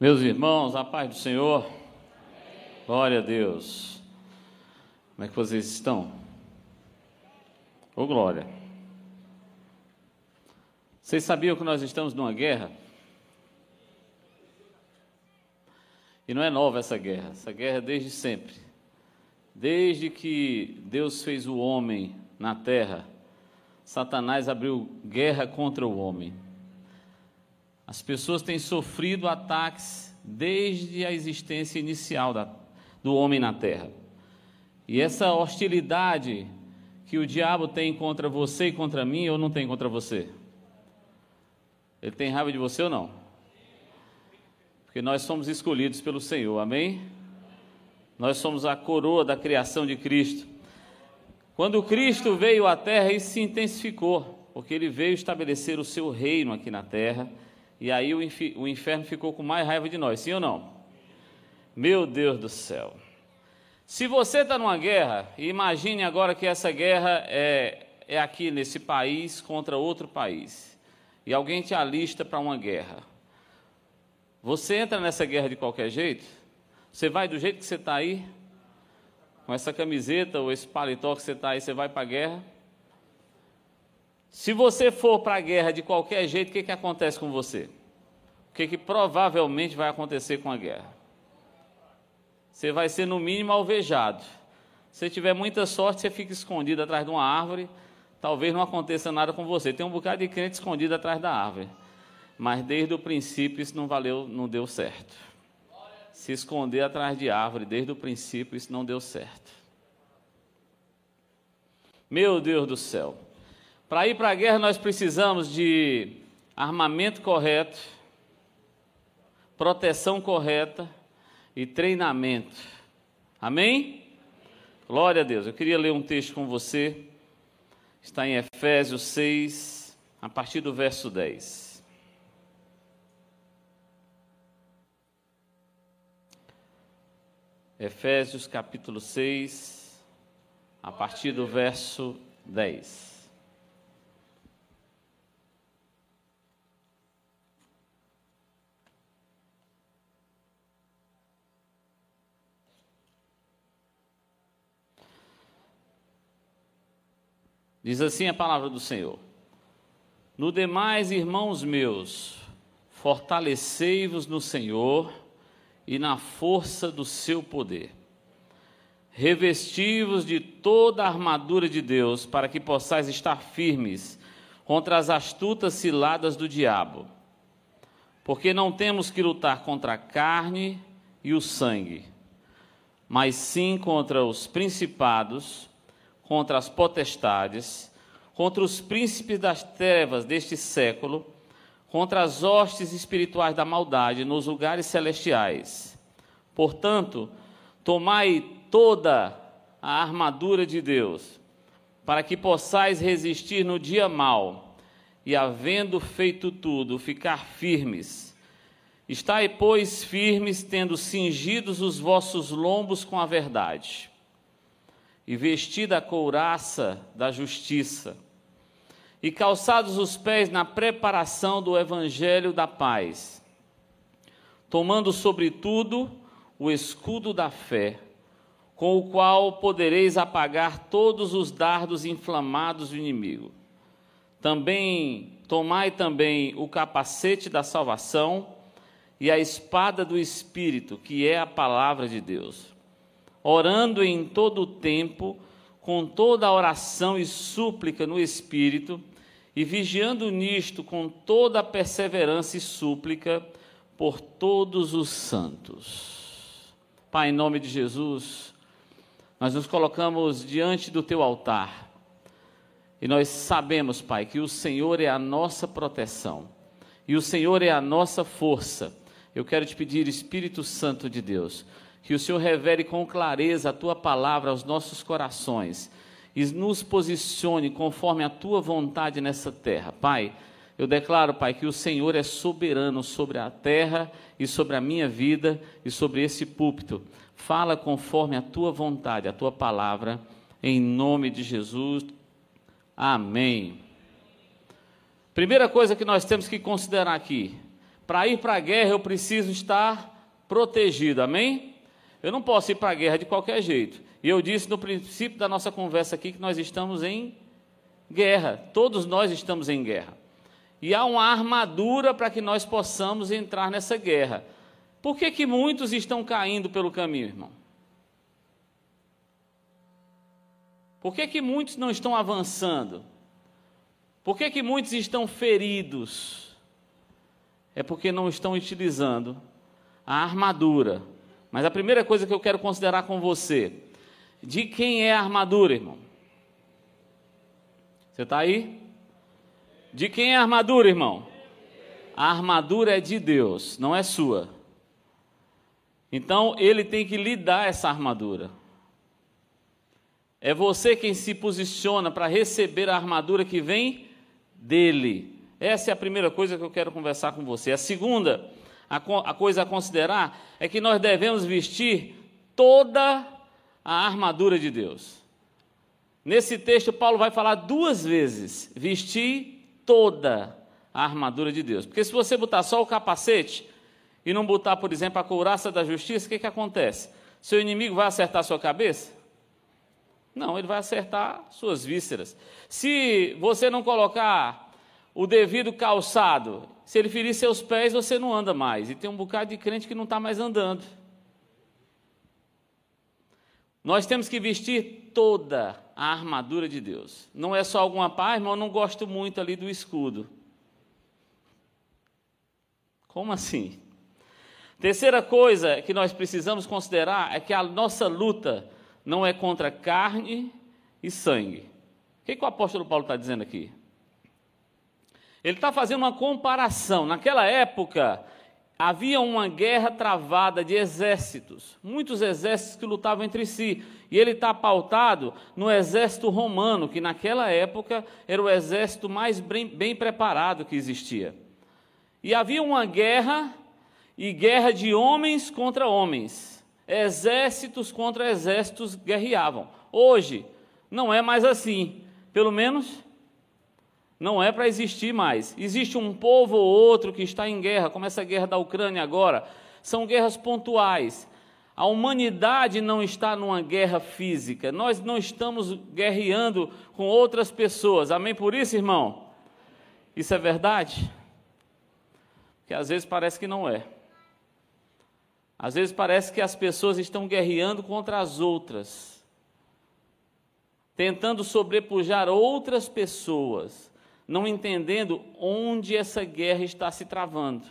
Meus irmãos, a paz do Senhor. Glória a Deus. Como é que vocês estão? Ô glória. Vocês sabiam que nós estamos numa guerra? E não é nova essa guerra, essa guerra é desde sempre. Desde que Deus fez o homem na terra, Satanás abriu guerra contra o homem. As pessoas têm sofrido ataques desde a existência inicial da, do homem na terra. E essa hostilidade que o diabo tem contra você e contra mim, ou não tem contra você? Ele tem raiva de você ou não? Porque nós somos escolhidos pelo Senhor, amém? Nós somos a coroa da criação de Cristo. Quando Cristo veio à terra, isso se intensificou, porque ele veio estabelecer o seu reino aqui na terra e aí o, o inferno ficou com mais raiva de nós, sim ou não? Meu Deus do céu. Se você está numa guerra, imagine agora que essa guerra é, é aqui nesse país contra outro país, e alguém te alista para uma guerra. Você entra nessa guerra de qualquer jeito? Você vai do jeito que você está aí? Com essa camiseta ou esse paletó que você está aí, você vai para a guerra? Se você for para a guerra de qualquer jeito, o que, que acontece com você? O que, que provavelmente vai acontecer com a guerra? Você vai ser, no mínimo, alvejado. Se tiver muita sorte, você fica escondido atrás de uma árvore, talvez não aconteça nada com você. Tem um bocado de crente escondido atrás da árvore. Mas desde o princípio isso não valeu, não deu certo. Se esconder atrás de árvore, desde o princípio, isso não deu certo. Meu Deus do céu. Para ir para a guerra, nós precisamos de armamento correto, proteção correta e treinamento. Amém? Glória a Deus. Eu queria ler um texto com você. Está em Efésios 6, a partir do verso 10. Efésios capítulo 6, a partir do verso 10. Diz assim a palavra do Senhor: No demais, irmãos meus, fortalecei-vos no Senhor e na força do seu poder. Revesti-vos de toda a armadura de Deus, para que possais estar firmes contra as astutas ciladas do diabo. Porque não temos que lutar contra a carne e o sangue, mas sim contra os principados contra as potestades, contra os príncipes das trevas deste século, contra as hostes espirituais da maldade nos lugares celestiais. Portanto, tomai toda a armadura de Deus, para que possais resistir no dia mau, e havendo feito tudo, ficar firmes. Estai, pois, firmes, tendo cingidos os vossos lombos com a verdade e vestida a couraça da justiça, e calçados os pés na preparação do evangelho da paz, tomando sobretudo o escudo da fé, com o qual podereis apagar todos os dardos inflamados do inimigo. Também tomai também o capacete da salvação e a espada do espírito, que é a palavra de Deus orando em todo o tempo, com toda a oração e súplica no Espírito, e vigiando nisto com toda a perseverança e súplica por todos os santos. Pai, em nome de Jesus, nós nos colocamos diante do teu altar. E nós sabemos, Pai, que o Senhor é a nossa proteção e o Senhor é a nossa força. Eu quero te pedir, Espírito Santo de Deus, que o Senhor revele com clareza a tua palavra aos nossos corações e nos posicione conforme a tua vontade nessa terra. Pai, eu declaro, Pai, que o Senhor é soberano sobre a terra e sobre a minha vida e sobre esse púlpito. Fala conforme a tua vontade, a tua palavra, em nome de Jesus. Amém. Primeira coisa que nós temos que considerar aqui: para ir para a guerra eu preciso estar protegido, amém? Eu não posso ir para a guerra de qualquer jeito. E eu disse no princípio da nossa conversa aqui que nós estamos em guerra, todos nós estamos em guerra. E há uma armadura para que nós possamos entrar nessa guerra. Por que, que muitos estão caindo pelo caminho, irmão? Por que, que muitos não estão avançando? Por que, que muitos estão feridos? É porque não estão utilizando a armadura. Mas a primeira coisa que eu quero considerar com você, de quem é a armadura, irmão? Você está aí? De quem é a armadura, irmão? A armadura é de Deus, não é sua. Então ele tem que lhe dar essa armadura. É você quem se posiciona para receber a armadura que vem dele. Essa é a primeira coisa que eu quero conversar com você. A segunda, a, a coisa a considerar é que nós devemos vestir toda a armadura de Deus. Nesse texto, Paulo vai falar duas vezes: vestir toda a armadura de Deus. Porque se você botar só o capacete e não botar, por exemplo, a couraça da justiça, o que, que acontece? Seu inimigo vai acertar sua cabeça? Não, ele vai acertar suas vísceras. Se você não colocar o devido calçado, se ele ferir seus pés, você não anda mais. E tem um bocado de crente que não está mais andando. Nós temos que vestir toda a armadura de Deus. Não é só alguma paz, irmão, eu não gosto muito ali do escudo. Como assim? Terceira coisa que nós precisamos considerar é que a nossa luta não é contra carne e sangue. O que, que o apóstolo Paulo está dizendo aqui? Ele está fazendo uma comparação. Naquela época, havia uma guerra travada de exércitos, muitos exércitos que lutavam entre si. E ele está pautado no exército romano, que naquela época era o exército mais bem, bem preparado que existia. E havia uma guerra, e guerra de homens contra homens exércitos contra exércitos guerreavam. Hoje, não é mais assim. Pelo menos, não é para existir mais. Existe um povo ou outro que está em guerra, como essa guerra da Ucrânia agora. São guerras pontuais. A humanidade não está numa guerra física. Nós não estamos guerreando com outras pessoas. Amém por isso, irmão? Isso é verdade? Que às vezes parece que não é. Às vezes parece que as pessoas estão guerreando contra as outras, tentando sobrepujar outras pessoas, não entendendo onde essa guerra está se travando.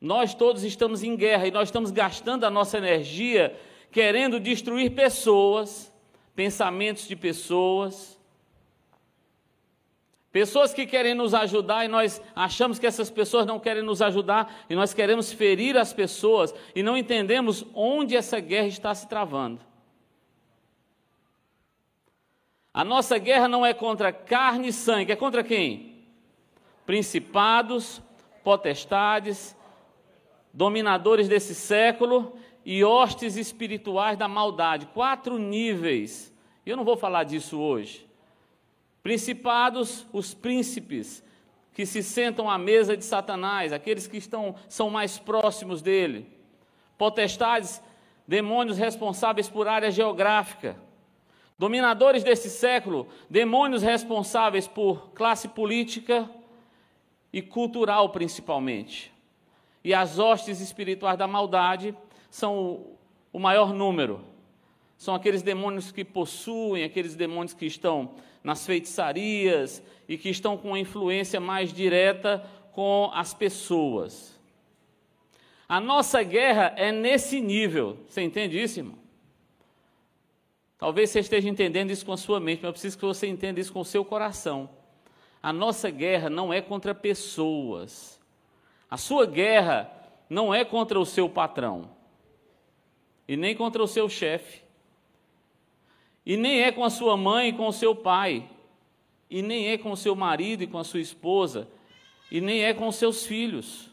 Nós todos estamos em guerra e nós estamos gastando a nossa energia querendo destruir pessoas, pensamentos de pessoas, Pessoas que querem nos ajudar e nós achamos que essas pessoas não querem nos ajudar e nós queremos ferir as pessoas e não entendemos onde essa guerra está se travando. A nossa guerra não é contra carne e sangue, é contra quem? Principados, potestades, dominadores desse século e hostes espirituais da maldade. Quatro níveis. Eu não vou falar disso hoje. Principados, os príncipes que se sentam à mesa de Satanás, aqueles que estão são mais próximos dele. Potestades, demônios responsáveis por área geográfica. Dominadores desse século, demônios responsáveis por classe política e cultural principalmente. E as hostes espirituais da maldade são o maior número. São aqueles demônios que possuem, aqueles demônios que estão nas feitiçarias e que estão com influência mais direta com as pessoas. A nossa guerra é nesse nível. Você entende isso, irmão? Talvez você esteja entendendo isso com a sua mente, mas eu preciso que você entenda isso com o seu coração. A nossa guerra não é contra pessoas. A sua guerra não é contra o seu patrão. E nem contra o seu chefe. E nem é com a sua mãe e com o seu pai. E nem é com o seu marido e com a sua esposa. E nem é com os seus filhos.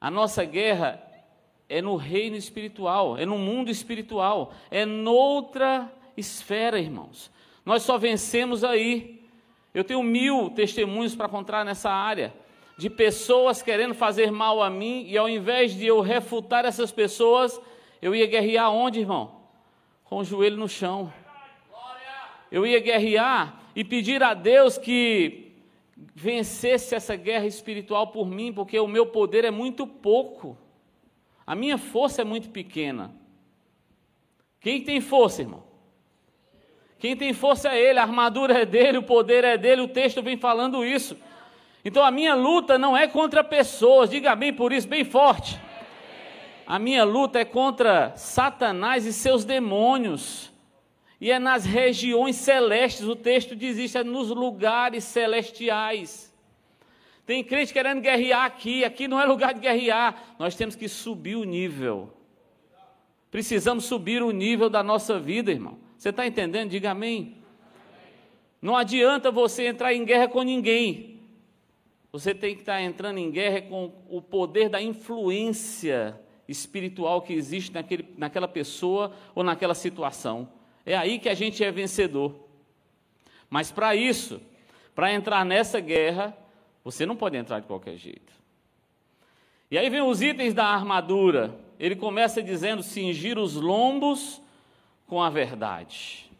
A nossa guerra é no reino espiritual, é no mundo espiritual, é noutra esfera, irmãos. Nós só vencemos aí. Eu tenho mil testemunhos para contar nessa área. de pessoas querendo fazer mal a mim, e ao invés de eu refutar essas pessoas, eu ia guerrear onde, irmão? Com o joelho no chão. Eu ia guerrear e pedir a Deus que vencesse essa guerra espiritual por mim, porque o meu poder é muito pouco. A minha força é muito pequena. Quem tem força, irmão? Quem tem força é Ele, a armadura é dele, o poder é dele, o texto vem falando isso. Então a minha luta não é contra pessoas, diga bem por isso, bem forte. A minha luta é contra Satanás e seus demônios. E é nas regiões celestes, o texto diz isso, é nos lugares celestiais. Tem crente querendo guerrear aqui, aqui não é lugar de guerrear. Nós temos que subir o nível. Precisamos subir o nível da nossa vida, irmão. Você está entendendo? Diga amém. Não adianta você entrar em guerra com ninguém. Você tem que estar entrando em guerra com o poder da influência espiritual que existe naquele, naquela pessoa ou naquela situação. É aí que a gente é vencedor. Mas para isso, para entrar nessa guerra, você não pode entrar de qualquer jeito. E aí vem os itens da armadura. Ele começa dizendo: cingir os lombos com a verdade.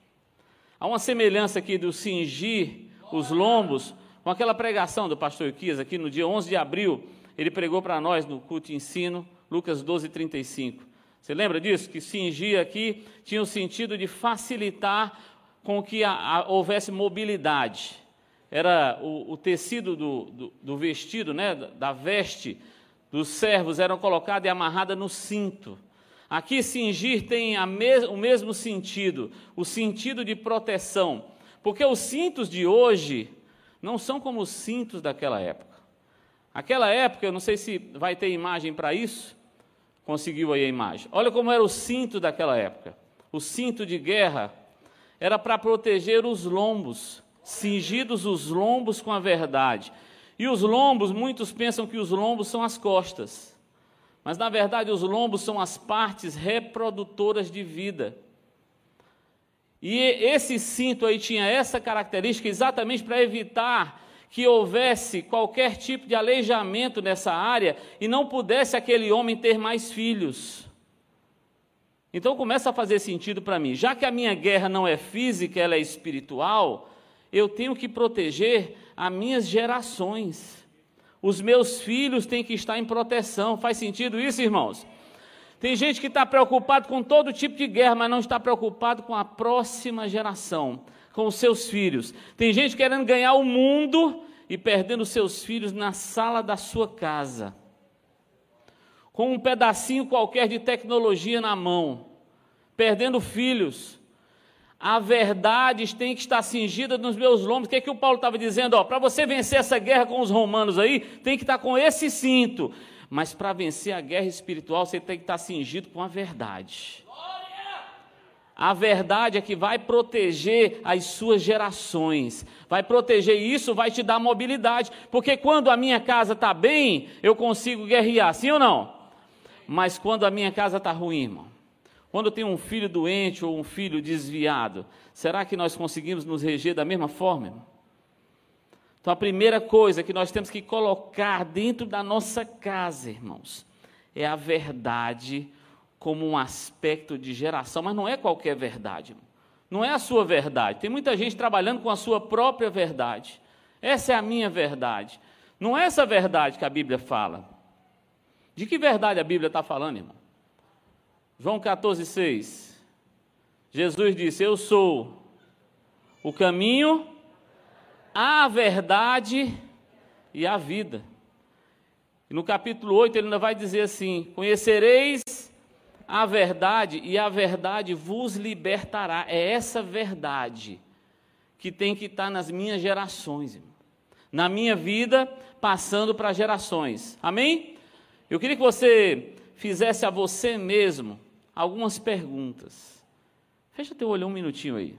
Há uma semelhança aqui do cingir os lombos com aquela pregação do pastor Iquias aqui no dia 11 de abril, ele pregou para nós no culto ensino, Lucas 12, 35. Você lembra disso? Que cingir aqui tinha o sentido de facilitar com que a, a, houvesse mobilidade. Era o, o tecido do, do, do, vestido, né, da veste dos servos, eram colocada e amarrada no cinto. Aqui, cingir tem o mesmo sentido, o sentido de proteção. Porque os cintos de hoje, não são como os cintos daquela época. Aquela época, eu não sei se vai ter imagem para isso. Conseguiu aí a imagem. Olha como era o cinto daquela época. O cinto de guerra era para proteger os lombos, cingidos os lombos com a verdade. E os lombos, muitos pensam que os lombos são as costas. Mas na verdade, os lombos são as partes reprodutoras de vida. E esse cinto aí tinha essa característica exatamente para evitar que houvesse qualquer tipo de aleijamento nessa área e não pudesse aquele homem ter mais filhos. Então começa a fazer sentido para mim. Já que a minha guerra não é física, ela é espiritual, eu tenho que proteger as minhas gerações. Os meus filhos têm que estar em proteção. Faz sentido isso, irmãos? Tem gente que está preocupado com todo tipo de guerra, mas não está preocupado com a próxima geração, com os seus filhos. Tem gente querendo ganhar o mundo e perdendo seus filhos na sala da sua casa, com um pedacinho qualquer de tecnologia na mão, perdendo filhos. A verdade tem que estar cingida nos meus lombos. O que, é que o Paulo estava dizendo? Para você vencer essa guerra com os romanos aí, tem que estar com esse cinto. Mas para vencer a guerra espiritual, você tem que estar cingido com a verdade. A verdade é que vai proteger as suas gerações, vai proteger isso, vai te dar mobilidade, porque quando a minha casa está bem, eu consigo guerrear, sim ou não? Mas quando a minha casa está ruim, irmão, quando tenho um filho doente ou um filho desviado, será que nós conseguimos nos reger da mesma forma, irmão? Então, a primeira coisa que nós temos que colocar dentro da nossa casa, irmãos, é a verdade como um aspecto de geração, mas não é qualquer verdade, não é a sua verdade. Tem muita gente trabalhando com a sua própria verdade. Essa é a minha verdade. Não é essa verdade que a Bíblia fala. De que verdade a Bíblia está falando, irmão? João 14, 6. Jesus disse: Eu sou o caminho, a verdade e a vida. E no capítulo 8 ele ainda vai dizer assim: Conhecereis a verdade e a verdade vos libertará. É essa verdade que tem que estar nas minhas gerações, irmão. na minha vida, passando para gerações. Amém? Eu queria que você fizesse a você mesmo algumas perguntas. Fecha teu olho um minutinho aí.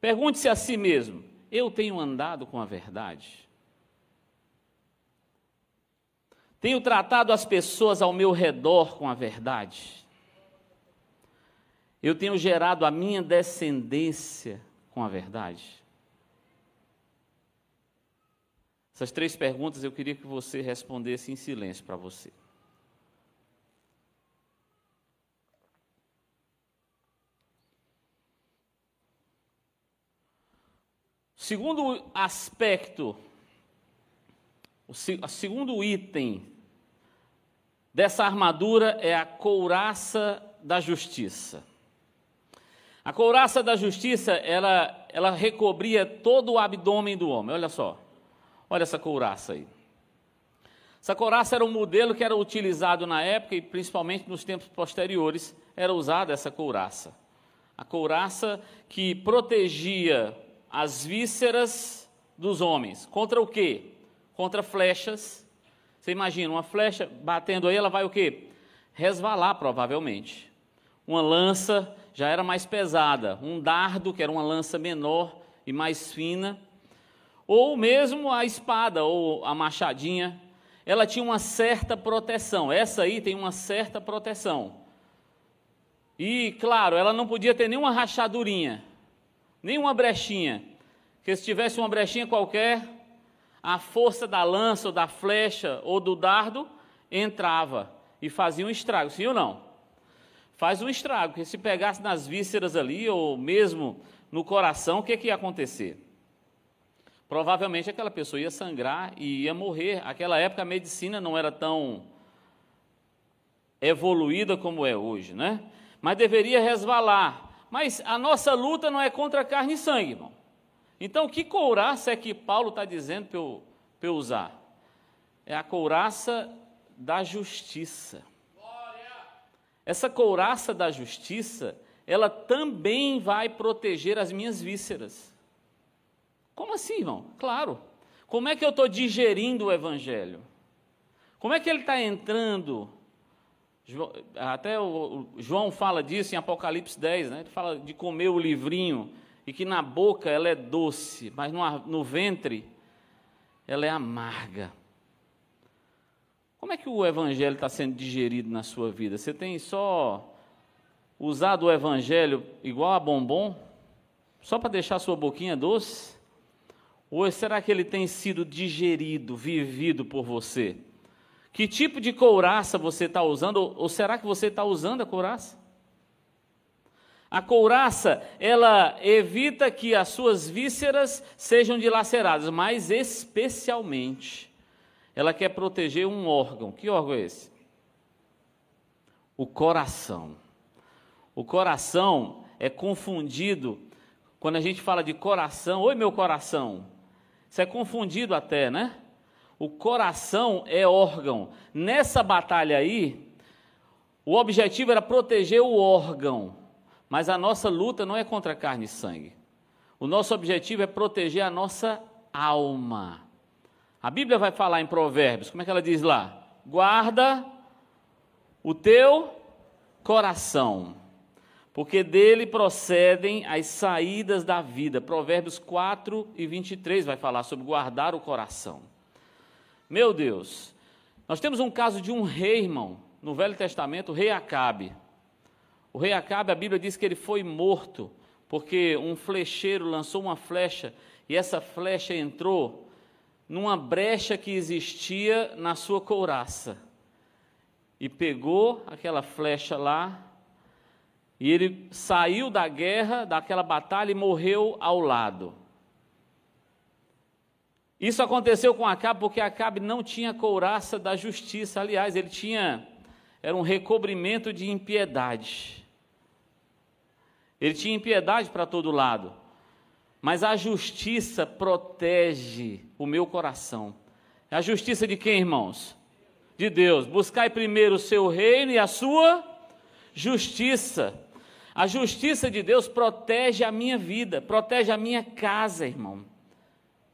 Pergunte-se a si mesmo: eu tenho andado com a verdade? Tenho tratado as pessoas ao meu redor com a verdade? Eu tenho gerado a minha descendência com a verdade? Essas três perguntas eu queria que você respondesse em silêncio para você. Segundo aspecto, o segundo item dessa armadura é a couraça da justiça. A couraça da justiça, ela, ela recobria todo o abdômen do homem. Olha só. Olha essa couraça aí. Essa couraça era um modelo que era utilizado na época e principalmente nos tempos posteriores era usada essa couraça. A couraça que protegia as vísceras dos homens. Contra o quê? Contra flechas. Você imagina, uma flecha batendo aí, ela vai o quê? Resvalar provavelmente. Uma lança já era mais pesada, um dardo, que era uma lança menor e mais fina, ou mesmo a espada ou a machadinha, ela tinha uma certa proteção. Essa aí tem uma certa proteção. E, claro, ela não podia ter nenhuma rachadurinha, nenhuma brechinha. Porque se tivesse uma brechinha qualquer, a força da lança, ou da flecha ou do dardo entrava e fazia um estrago, sim ou não? faz um estrago, porque se pegasse nas vísceras ali, ou mesmo no coração, o que, que ia acontecer? Provavelmente aquela pessoa ia sangrar e ia morrer. Naquela época a medicina não era tão evoluída como é hoje, né? Mas deveria resvalar. Mas a nossa luta não é contra carne e sangue, irmão. Então, que couraça é que Paulo está dizendo para eu, eu usar? É a couraça da justiça. Essa couraça da justiça, ela também vai proteger as minhas vísceras. Como assim, irmão? Claro. Como é que eu estou digerindo o Evangelho? Como é que ele está entrando? Até o João fala disso em Apocalipse 10, né? ele fala de comer o livrinho e que na boca ela é doce, mas no, no ventre ela é amarga. Como é que o Evangelho está sendo digerido na sua vida? Você tem só usado o Evangelho igual a bombom? Só para deixar sua boquinha doce? Ou será que ele tem sido digerido, vivido por você? Que tipo de couraça você está usando? Ou será que você está usando a couraça? A couraça, ela evita que as suas vísceras sejam dilaceradas, mas especialmente ela quer proteger um órgão. Que órgão é esse? O coração. O coração é confundido quando a gente fala de coração. Oi, meu coração. Isso é confundido até, né? O coração é órgão. Nessa batalha aí, o objetivo era proteger o órgão. Mas a nossa luta não é contra carne e sangue. O nosso objetivo é proteger a nossa alma. A Bíblia vai falar em Provérbios, como é que ela diz lá? Guarda o teu coração, porque dele procedem as saídas da vida. Provérbios 4 e 23 vai falar sobre guardar o coração. Meu Deus, nós temos um caso de um rei, irmão, no Velho Testamento, o rei Acabe. O rei Acabe, a Bíblia diz que ele foi morto, porque um flecheiro lançou uma flecha e essa flecha entrou numa brecha que existia na sua couraça. E pegou aquela flecha lá, e ele saiu da guerra, daquela batalha e morreu ao lado. Isso aconteceu com Acabe porque Acabe não tinha couraça da justiça. Aliás, ele tinha era um recobrimento de impiedade. Ele tinha impiedade para todo lado. Mas a justiça protege o meu coração. É a justiça de quem, irmãos? De Deus. Buscai primeiro o seu reino e a sua justiça. A justiça de Deus protege a minha vida, protege a minha casa, irmão.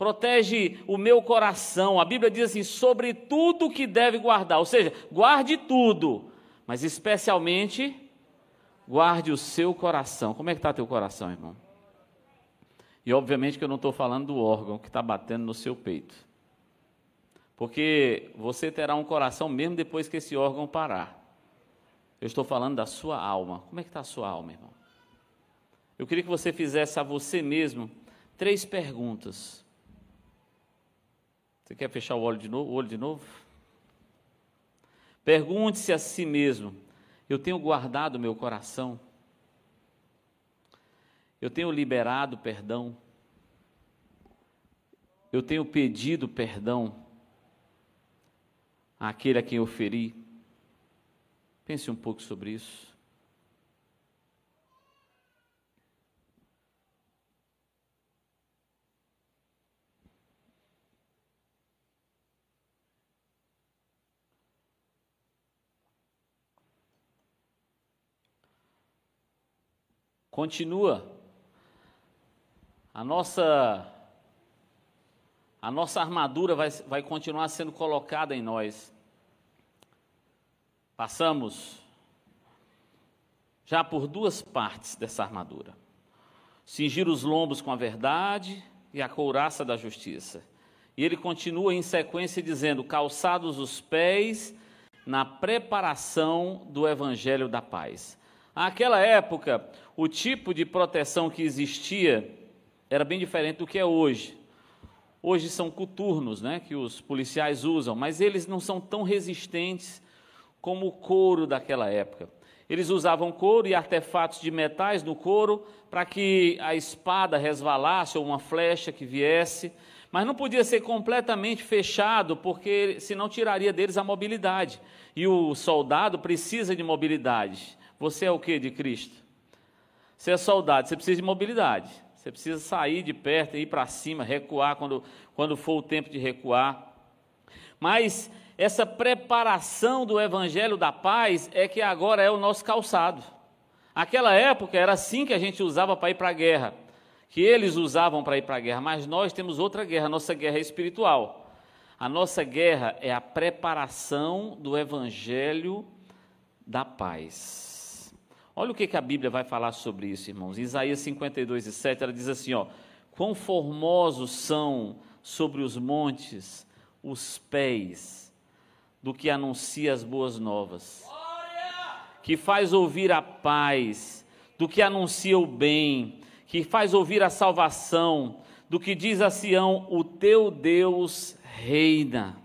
Protege o meu coração. A Bíblia diz assim: sobre tudo que deve guardar. Ou seja, guarde tudo, mas especialmente guarde o seu coração. Como é que está teu coração, irmão? E obviamente que eu não estou falando do órgão que está batendo no seu peito. Porque você terá um coração mesmo depois que esse órgão parar. Eu estou falando da sua alma. Como é que está a sua alma, irmão? Eu queria que você fizesse a você mesmo três perguntas. Você quer fechar o olho de novo? Olho de novo? Pergunte-se a si mesmo: eu tenho guardado meu coração? Eu tenho liberado perdão? Eu tenho pedido perdão àquele a quem eu feri? Pense um pouco sobre isso. Continua. A nossa a nossa armadura vai, vai continuar sendo colocada em nós. Passamos já por duas partes dessa armadura: cingir os lombos com a verdade e a couraça da justiça. E ele continua em sequência dizendo: calçados os pés na preparação do evangelho da paz. Naquela época, o tipo de proteção que existia era bem diferente do que é hoje. Hoje são coturnos, né, que os policiais usam, mas eles não são tão resistentes como o couro daquela época. Eles usavam couro e artefatos de metais no couro para que a espada resvalasse ou uma flecha que viesse, mas não podia ser completamente fechado, porque senão tiraria deles a mobilidade. E o soldado precisa de mobilidade. Você é o que de Cristo? Você é soldado, você precisa de mobilidade. Você precisa sair de perto, ir para cima, recuar quando, quando for o tempo de recuar. Mas essa preparação do evangelho da paz é que agora é o nosso calçado. Aquela época era assim que a gente usava para ir para a guerra, que eles usavam para ir para a guerra, mas nós temos outra guerra, a nossa guerra é espiritual. A nossa guerra é a preparação do evangelho da paz. Olha o que, que a Bíblia vai falar sobre isso, irmãos. Isaías 52 e 7, ela diz assim: ó, quão formosos são sobre os montes os pés do que anuncia as boas novas, que faz ouvir a paz, do que anuncia o bem, que faz ouvir a salvação, do que diz a Sião: o teu Deus reina.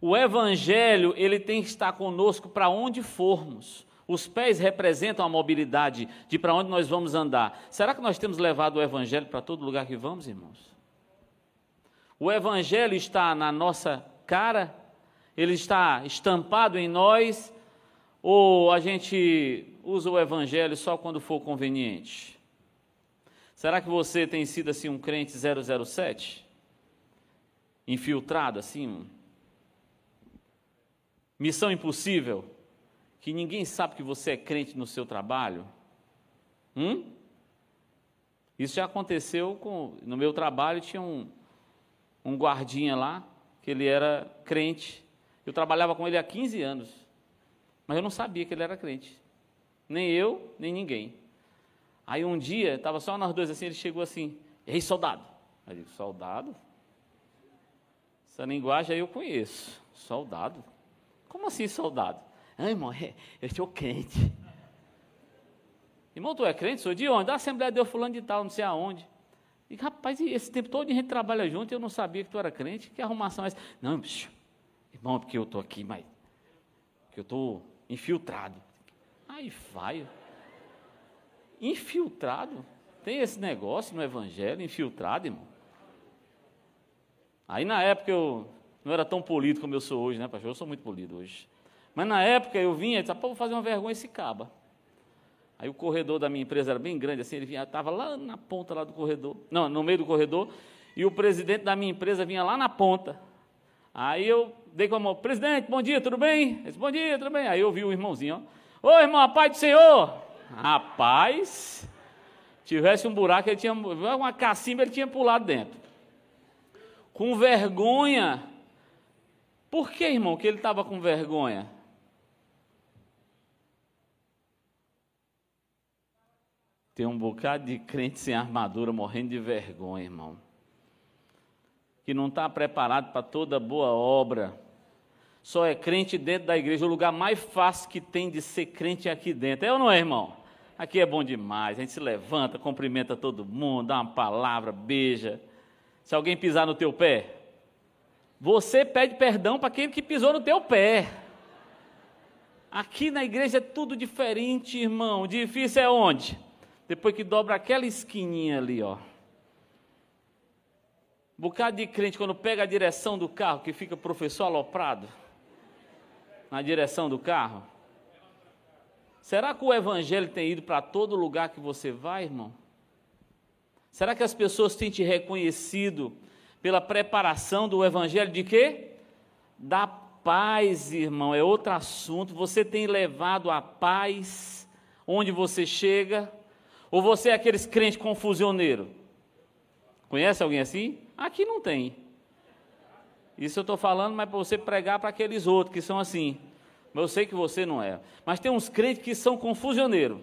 O evangelho, ele tem que estar conosco para onde formos. Os pés representam a mobilidade de para onde nós vamos andar. Será que nós temos levado o evangelho para todo lugar que vamos, irmãos? O evangelho está na nossa cara? Ele está estampado em nós? Ou a gente usa o evangelho só quando for conveniente? Será que você tem sido assim um crente 007? Infiltrado assim? Missão impossível? Que ninguém sabe que você é crente no seu trabalho? Hum? Isso já aconteceu com. No meu trabalho tinha um, um guardinha lá, que ele era crente. Eu trabalhava com ele há 15 anos, mas eu não sabia que ele era crente. Nem eu, nem ninguém. Aí um dia, estava só nós dois assim, ele chegou assim, ei soldado. Aí eu digo, soldado? Essa linguagem aí eu conheço. Soldado? Como assim soldado? Ah, irmão, é, eu sou crente. Irmão, tu é crente? Sou de onde? Da Assembleia de Deus fulano de tal, não sei aonde. E, rapaz, esse tempo todo a gente trabalha junto e eu não sabia que tu era crente. Que arrumação é essa? Não, bicho, irmão, porque eu estou aqui, mas. Porque eu estou infiltrado. Aí vai. Infiltrado? Tem esse negócio no Evangelho, infiltrado, irmão. Aí na época eu não era tão polido como eu sou hoje, né, pastor? Eu sou muito polido hoje. Mas na época eu vinha e disse, pô, vou fazer uma vergonha esse caba. Aí o corredor da minha empresa era bem grande, assim, ele estava lá na ponta lá do corredor, não, no meio do corredor, e o presidente da minha empresa vinha lá na ponta. Aí eu dei com a mão, presidente, bom dia, tudo bem? Ele disse, bom dia, tudo bem? Aí eu vi o irmãozinho, ó, ô irmão, a paz do Senhor! Rapaz, tivesse um buraco, ele tinha, uma cacimba, ele tinha pulado dentro. Com vergonha. Por que, irmão, que ele estava com vergonha? Tem um bocado de crente sem armadura morrendo de vergonha, irmão. Que não está preparado para toda boa obra. Só é crente dentro da igreja. O lugar mais fácil que tem de ser crente é aqui dentro. É ou não é, irmão? Aqui é bom demais. A gente se levanta, cumprimenta todo mundo, dá uma palavra, beija. Se alguém pisar no teu pé, você pede perdão para aquele que pisou no teu pé. Aqui na igreja é tudo diferente, irmão. Difícil é onde? Depois que dobra aquela esquininha ali, ó. Um bocado de crente, quando pega a direção do carro, que fica professor aloprado na direção do carro. Será que o evangelho tem ido para todo lugar que você vai, irmão? Será que as pessoas têm te reconhecido pela preparação do evangelho de quê? Da paz, irmão, é outro assunto. Você tem levado a paz onde você chega? Ou você é aqueles crentes confusioneiro? Conhece alguém assim? Aqui não tem. Isso eu estou falando, mas para você pregar para aqueles outros que são assim. Mas eu sei que você não é. Mas tem uns crentes que são confusioneiro.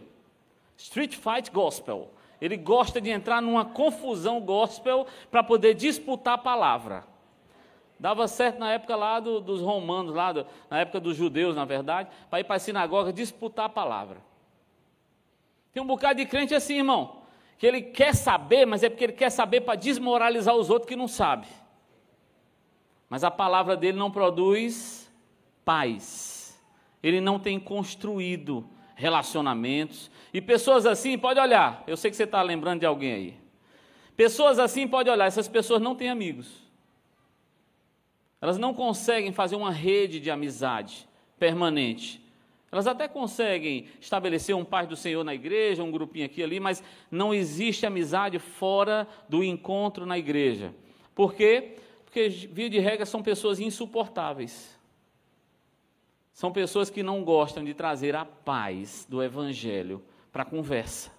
Street Fight Gospel. Ele gosta de entrar numa confusão gospel para poder disputar a palavra. Dava certo na época lá do, dos romanos, lá do, na época dos judeus, na verdade, para ir para a sinagoga disputar a palavra. Tem um bocado de crente assim, irmão, que ele quer saber, mas é porque ele quer saber para desmoralizar os outros que não sabem. Mas a palavra dele não produz paz. Ele não tem construído relacionamentos. E pessoas assim, pode olhar, eu sei que você está lembrando de alguém aí. Pessoas assim, pode olhar, essas pessoas não têm amigos. Elas não conseguem fazer uma rede de amizade permanente. Elas até conseguem estabelecer um pai do Senhor na igreja, um grupinho aqui ali, mas não existe amizade fora do encontro na igreja. Por quê? Porque, via de regra, são pessoas insuportáveis. São pessoas que não gostam de trazer a paz do Evangelho para a conversa.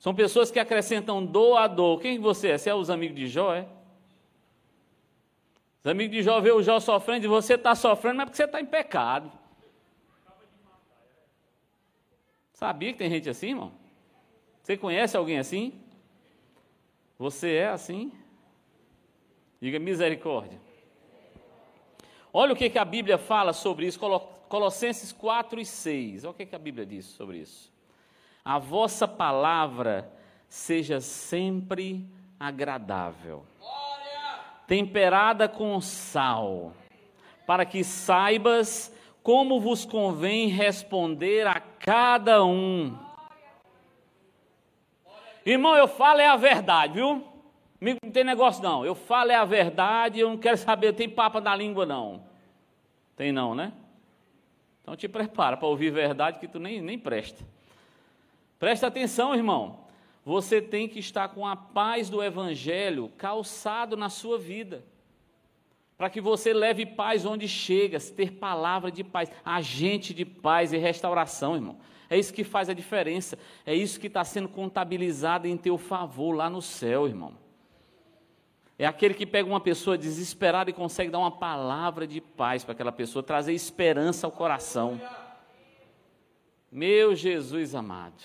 São pessoas que acrescentam dor a dor. Quem você é? Você é os amigos de Jó, é? Os amigos de Jó vê o Jó sofrendo e você está sofrendo, mas é porque você está em pecado. Sabia que tem gente assim, irmão? Você conhece alguém assim? Você é assim? Diga misericórdia. Olha o que, que a Bíblia fala sobre isso, Colossenses 4 e 6. Olha o que, que a Bíblia diz sobre isso. A vossa palavra seja sempre agradável temperada com sal, para que saibas como vos convém responder a cada um. Irmão, eu falo é a verdade, viu? Não tem negócio não. Eu falo é a verdade, eu não quero saber, tem papa na língua não. Tem não, né? Então te prepara para ouvir verdade que tu nem, nem presta. Presta atenção, irmão você tem que estar com a paz do Evangelho calçado na sua vida. Para que você leve paz onde chega, ter palavra de paz, agente de paz e restauração, irmão. É isso que faz a diferença. É isso que está sendo contabilizado em teu favor lá no céu, irmão. É aquele que pega uma pessoa desesperada e consegue dar uma palavra de paz para aquela pessoa, trazer esperança ao coração. Meu Jesus amado.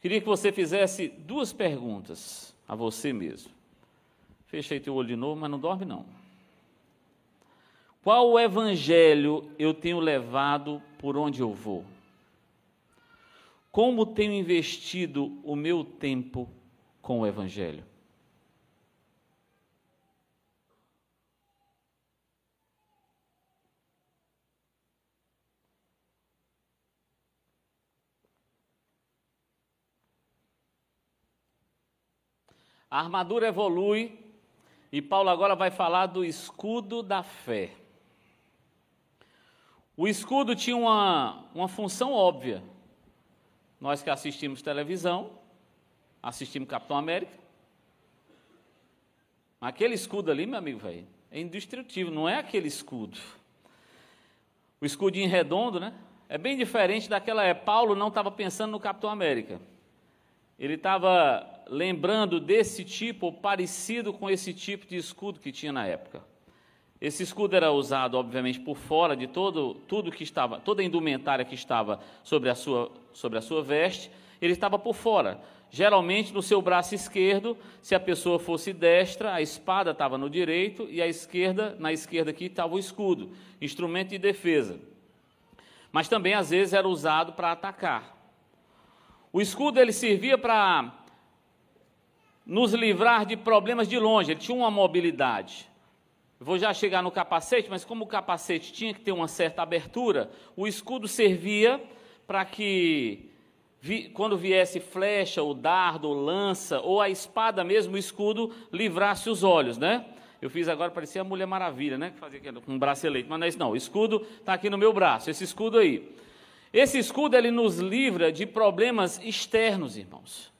Queria que você fizesse duas perguntas a você mesmo. Fechei teu olho de novo, mas não dorme não. Qual o evangelho eu tenho levado por onde eu vou? Como tenho investido o meu tempo com o evangelho? A armadura evolui e Paulo agora vai falar do escudo da fé. O escudo tinha uma, uma função óbvia. Nós que assistimos televisão, assistimos Capitão América. Aquele escudo ali, meu amigo, velho, é indestrutível, não é aquele escudo. O escudinho redondo, né? É bem diferente daquela época. Paulo não estava pensando no Capitão América. Ele estava lembrando desse tipo, ou parecido com esse tipo de escudo que tinha na época. Esse escudo era usado, obviamente, por fora de todo, tudo que estava, toda a indumentária que estava sobre a sua, sobre a sua veste, ele estava por fora. Geralmente no seu braço esquerdo, se a pessoa fosse destra, a espada estava no direito e a esquerda, na esquerda aqui estava o escudo, instrumento de defesa. Mas também às vezes era usado para atacar. O escudo ele servia para nos livrar de problemas de longe, ele tinha uma mobilidade. Vou já chegar no capacete, mas como o capacete tinha que ter uma certa abertura, o escudo servia para que, vi, quando viesse flecha, ou dardo, ou lança, ou a espada mesmo, o escudo livrasse os olhos, né? Eu fiz agora, parecia a Mulher Maravilha, né? Que fazia com um bracelete, mas não é isso não. O escudo está aqui no meu braço, esse escudo aí. Esse escudo, ele nos livra de problemas externos, irmãos.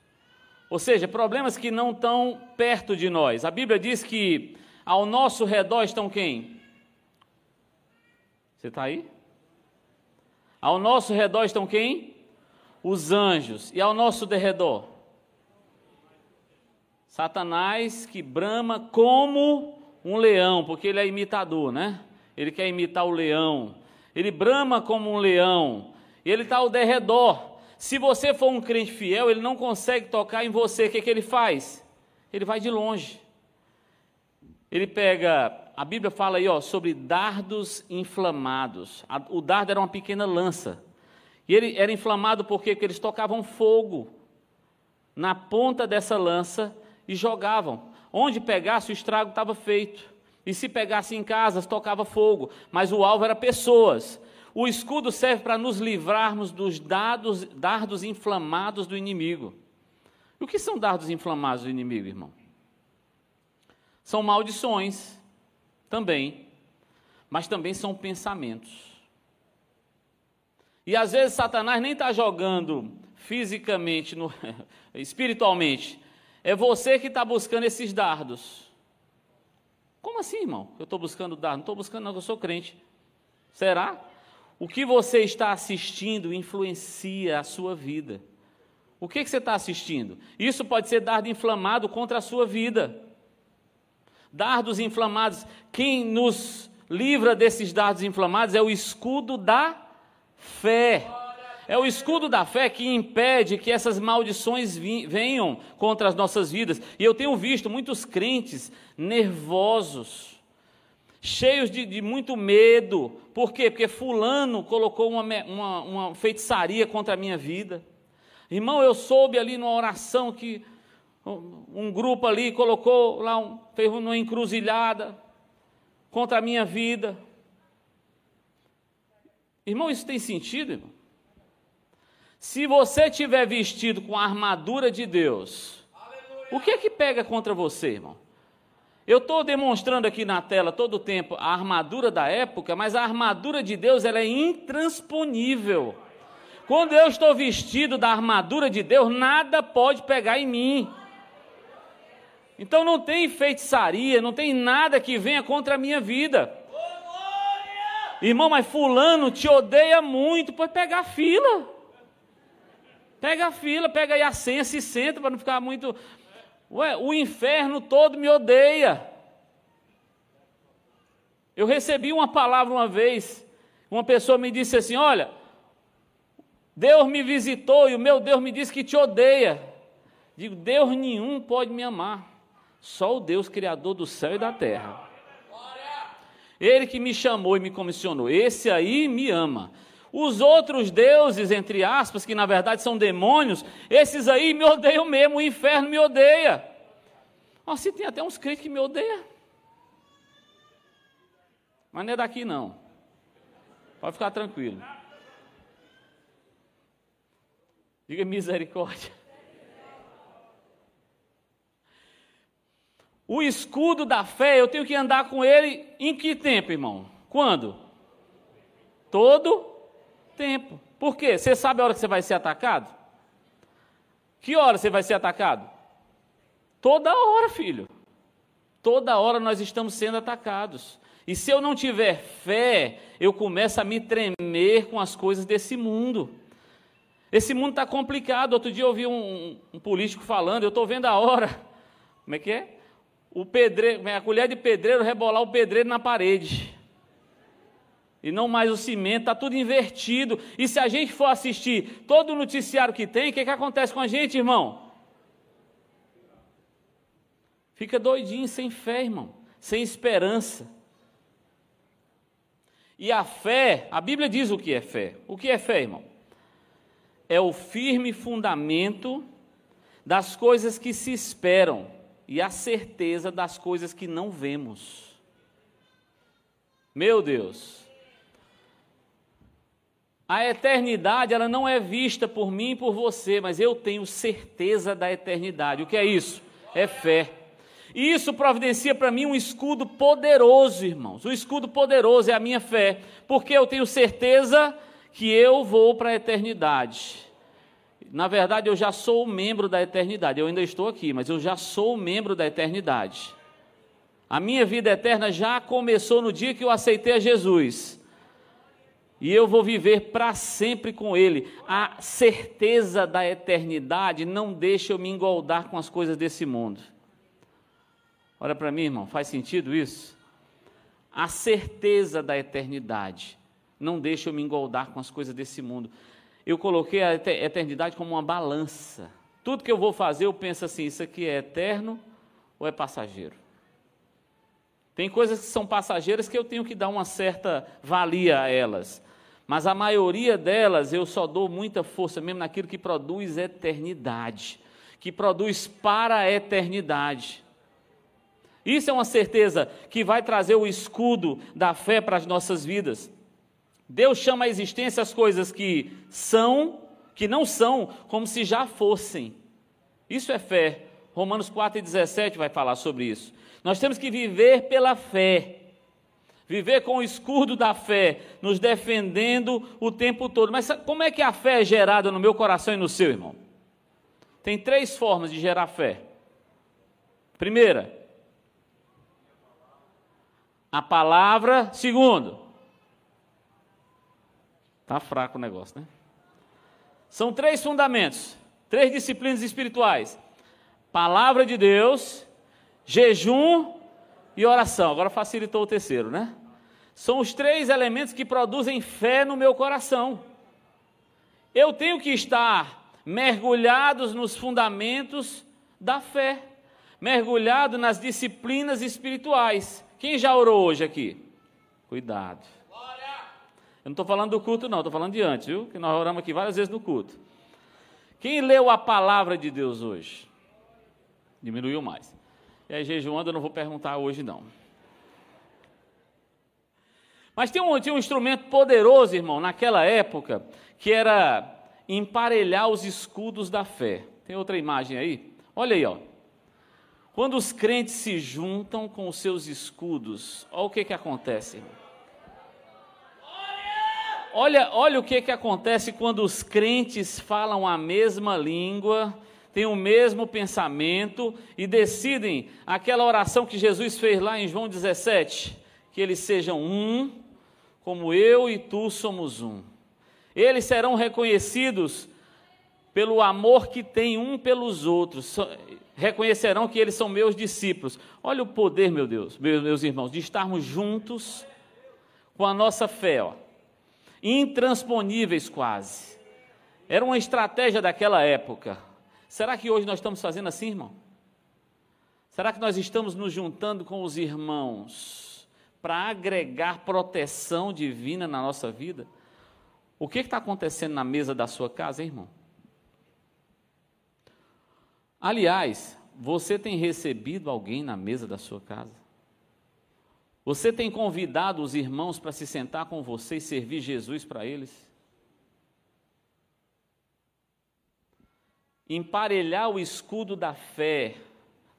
Ou seja, problemas que não estão perto de nós. A Bíblia diz que ao nosso redor estão quem? Você está aí? Ao nosso redor estão quem? Os anjos. E ao nosso derredor? Satanás que brama como um leão, porque ele é imitador, né? Ele quer imitar o leão. Ele brama como um leão. E ele está ao derredor. Se você for um crente fiel, ele não consegue tocar em você. O que, que ele faz? Ele vai de longe. Ele pega, a Bíblia fala aí ó, sobre dardos inflamados. O dardo era uma pequena lança. E ele era inflamado por quê? Porque eles tocavam fogo na ponta dessa lança e jogavam. Onde pegasse, o estrago estava feito. E se pegasse em casas, tocava fogo. Mas o alvo era pessoas. O escudo serve para nos livrarmos dos dados, dardos inflamados do inimigo. E o que são dardos inflamados do inimigo, irmão? São maldições, também, mas também são pensamentos. E às vezes Satanás nem está jogando fisicamente, no, espiritualmente. É você que está buscando esses dardos. Como assim, irmão? Eu estou buscando dardo? Não estou buscando, não, eu sou crente. Será? O que você está assistindo influencia a sua vida. O que, que você está assistindo? Isso pode ser dardo inflamado contra a sua vida. Dardos inflamados. Quem nos livra desses dardos inflamados é o escudo da fé. É o escudo da fé que impede que essas maldições venham contra as nossas vidas. E eu tenho visto muitos crentes nervosos cheios de, de, muito medo. Por quê? Porque Fulano colocou uma, uma, uma feitiçaria contra a minha vida. Irmão, eu soube ali numa oração que um grupo ali colocou lá, um, fez uma encruzilhada contra a minha vida. Irmão, isso tem sentido, irmão? Se você tiver vestido com a armadura de Deus, Aleluia. o que é que pega contra você, irmão? Eu estou demonstrando aqui na tela todo o tempo a armadura da época, mas a armadura de Deus ela é intransponível. Quando eu estou vestido da armadura de Deus, nada pode pegar em mim. Então não tem feitiçaria, não tem nada que venha contra a minha vida. Irmão, mas fulano te odeia muito, pode pegar a fila. Pega a fila, pega aí a senha, se senta para não ficar muito Ué, o inferno todo me odeia. Eu recebi uma palavra uma vez, uma pessoa me disse assim: Olha, Deus me visitou e o meu Deus me disse que te odeia. Digo, Deus nenhum pode me amar, só o Deus Criador do céu e da terra. Ele que me chamou e me comissionou, esse aí me ama. Os outros deuses, entre aspas, que na verdade são demônios, esses aí me odeiam mesmo, o inferno me odeia. Assim tem até uns crentes que me odeiam. Mas não é daqui não. Pode ficar tranquilo. Diga misericórdia. O escudo da fé, eu tenho que andar com ele em que tempo, irmão? Quando? Todo tempo. Por quê? Você sabe a hora que você vai ser atacado? Que hora você vai ser atacado? Toda hora, filho. Toda hora nós estamos sendo atacados. E se eu não tiver fé, eu começo a me tremer com as coisas desse mundo. Esse mundo está complicado. Outro dia eu ouvi um, um político falando, eu estou vendo a hora. Como é que é? O pedreiro, a colher de pedreiro rebolar o pedreiro na parede e não mais o cimento, está tudo invertido. E se a gente for assistir todo o noticiário que tem, o que, que acontece com a gente, irmão? Fica doidinho, sem fé, irmão, sem esperança. E a fé, a Bíblia diz o que é fé. O que é fé, irmão? É o firme fundamento das coisas que se esperam e a certeza das coisas que não vemos. Meu Deus. A eternidade, ela não é vista por mim e por você, mas eu tenho certeza da eternidade. O que é isso? É fé. E isso providencia para mim um escudo poderoso, irmãos. O escudo poderoso é a minha fé, porque eu tenho certeza que eu vou para a eternidade. Na verdade, eu já sou membro da eternidade. Eu ainda estou aqui, mas eu já sou membro da eternidade. A minha vida eterna já começou no dia que eu aceitei a Jesus. E eu vou viver para sempre com Ele. A certeza da eternidade não deixa eu me engoldar com as coisas desse mundo. Olha para mim, irmão, faz sentido isso? A certeza da eternidade não deixa eu me engoldar com as coisas desse mundo eu coloquei a eternidade como uma balança. Tudo que eu vou fazer, eu penso assim: isso aqui é eterno ou é passageiro? Tem coisas que são passageiras que eu tenho que dar uma certa valia a elas. Mas a maioria delas eu só dou muita força mesmo naquilo que produz eternidade, que produz para a eternidade. Isso é uma certeza que vai trazer o escudo da fé para as nossas vidas. Deus chama à existência as coisas que são, que não são, como se já fossem. Isso é fé. Romanos 4,17 vai falar sobre isso. Nós temos que viver pela fé. Viver com o escudo da fé, nos defendendo o tempo todo. Mas como é que a fé é gerada no meu coração e no seu, irmão? Tem três formas de gerar fé. Primeira, a palavra. Segundo, Está fraco o negócio, né? São três fundamentos, três disciplinas espirituais: palavra de Deus, jejum e oração. Agora facilitou o terceiro, né? São os três elementos que produzem fé no meu coração. Eu tenho que estar mergulhados nos fundamentos da fé, mergulhado nas disciplinas espirituais. Quem já orou hoje aqui? Cuidado. Eu não estou falando do culto, não, estou falando de antes, viu? Que nós oramos aqui várias vezes no culto. Quem leu a palavra de Deus hoje? Diminuiu mais. E aí, jejuando, eu não vou perguntar hoje, não. Mas tinha um, um instrumento poderoso, irmão, naquela época, que era emparelhar os escudos da fé. Tem outra imagem aí? Olha aí, ó. Quando os crentes se juntam com os seus escudos, olha o que, que acontece, irmão. Olha, olha o que, que acontece quando os crentes falam a mesma língua, têm o mesmo pensamento e decidem aquela oração que Jesus fez lá em João 17: que eles sejam um, como eu e tu somos um. Eles serão reconhecidos pelo amor que têm um pelos outros, reconhecerão que eles são meus discípulos. Olha o poder, meu Deus, meus irmãos, de estarmos juntos com a nossa fé, ó intransponíveis quase. Era uma estratégia daquela época. Será que hoje nós estamos fazendo assim, irmão? Será que nós estamos nos juntando com os irmãos para agregar proteção divina na nossa vida? O que está acontecendo na mesa da sua casa, hein, irmão? Aliás, você tem recebido alguém na mesa da sua casa? Você tem convidado os irmãos para se sentar com você e servir Jesus para eles? Emparelhar o escudo da fé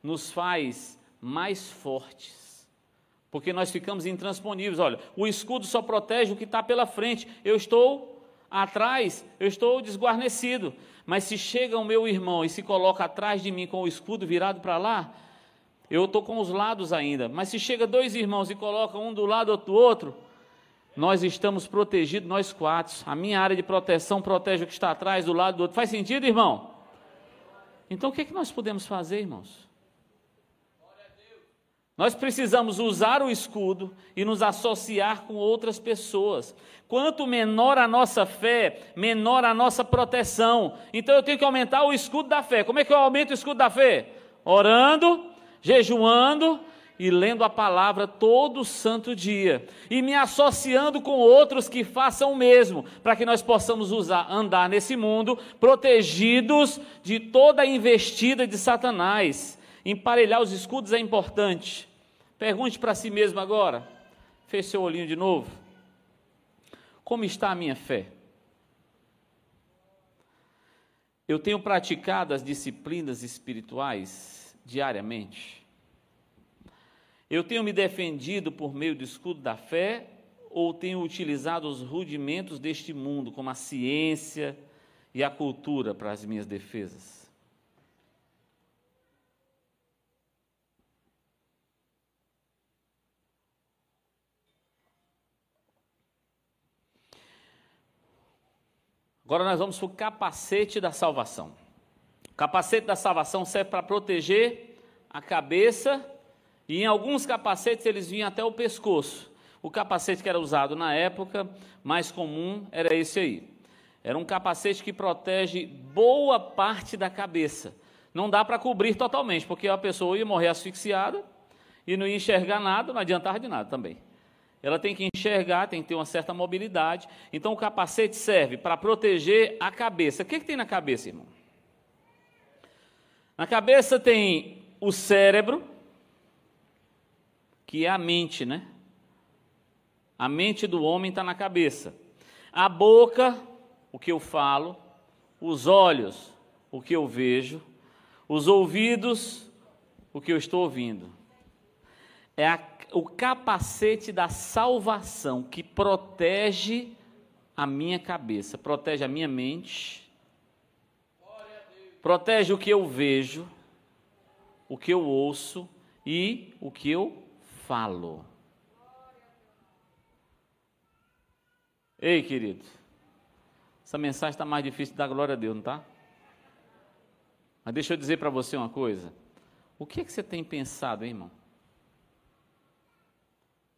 nos faz mais fortes, porque nós ficamos intransponíveis. Olha, o escudo só protege o que está pela frente. Eu estou atrás, eu estou desguarnecido. Mas se chega o meu irmão e se coloca atrás de mim com o escudo virado para lá, eu estou com os lados ainda, mas se chega dois irmãos e coloca um do lado do outro, nós estamos protegidos, nós quatro. A minha área de proteção protege o que está atrás, do lado do outro. Faz sentido, irmão? Então o que, é que nós podemos fazer, irmãos? Nós precisamos usar o escudo e nos associar com outras pessoas. Quanto menor a nossa fé, menor a nossa proteção. Então eu tenho que aumentar o escudo da fé. Como é que eu aumento o escudo da fé? Orando, jejuando e lendo a palavra todo santo dia e me associando com outros que façam o mesmo, para que nós possamos usar, andar nesse mundo protegidos de toda a investida de Satanás. Emparelhar os escudos é importante. Pergunte para si mesmo agora. Feche seu olhinho de novo. Como está a minha fé? Eu tenho praticado as disciplinas espirituais diariamente? Eu tenho me defendido por meio do escudo da fé ou tenho utilizado os rudimentos deste mundo, como a ciência e a cultura, para as minhas defesas? Agora nós vamos para o capacete da salvação. O capacete da salvação serve para proteger a cabeça e em alguns capacetes eles vinham até o pescoço. O capacete que era usado na época, mais comum, era esse aí. Era um capacete que protege boa parte da cabeça. Não dá para cobrir totalmente, porque a pessoa ia morrer asfixiada e não ia enxergar nada, não adiantava de nada também. Ela tem que enxergar, tem que ter uma certa mobilidade. Então o capacete serve para proteger a cabeça. O que, que tem na cabeça, irmão? Na cabeça tem o cérebro, que é a mente, né? A mente do homem está na cabeça. A boca, o que eu falo. Os olhos, o que eu vejo. Os ouvidos, o que eu estou ouvindo. É a o capacete da salvação que protege a minha cabeça, protege a minha mente, protege o que eu vejo, o que eu ouço e o que eu falo. Ei, querido, essa mensagem está mais difícil de dar glória a Deus, não está? Mas deixa eu dizer para você uma coisa. O que, é que você tem pensado, hein, irmão?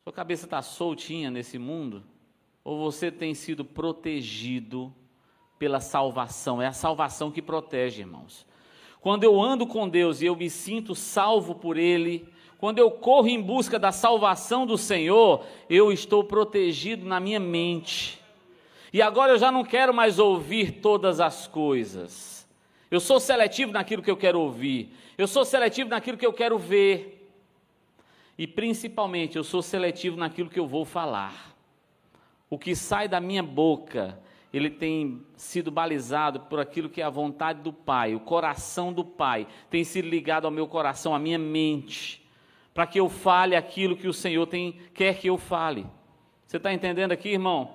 Sua cabeça está soltinha nesse mundo? Ou você tem sido protegido pela salvação? É a salvação que protege, irmãos. Quando eu ando com Deus e eu me sinto salvo por Ele, quando eu corro em busca da salvação do Senhor, eu estou protegido na minha mente. E agora eu já não quero mais ouvir todas as coisas. Eu sou seletivo naquilo que eu quero ouvir. Eu sou seletivo naquilo que eu quero ver. E principalmente, eu sou seletivo naquilo que eu vou falar. O que sai da minha boca, ele tem sido balizado por aquilo que é a vontade do Pai, o coração do Pai, tem sido ligado ao meu coração, à minha mente, para que eu fale aquilo que o Senhor tem, quer que eu fale. Você está entendendo aqui, irmão?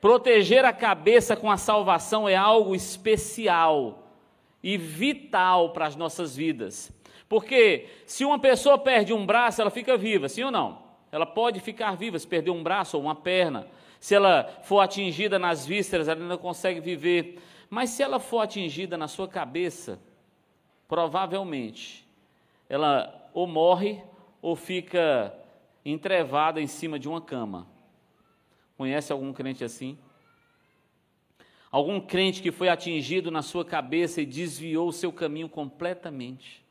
Proteger a cabeça com a salvação é algo especial e vital para as nossas vidas. Porque se uma pessoa perde um braço, ela fica viva, sim ou não? Ela pode ficar viva se perder um braço ou uma perna. Se ela for atingida nas vísceras, ela não consegue viver. Mas se ela for atingida na sua cabeça, provavelmente ela ou morre ou fica entrevada em cima de uma cama. Conhece algum crente assim? Algum crente que foi atingido na sua cabeça e desviou o seu caminho completamente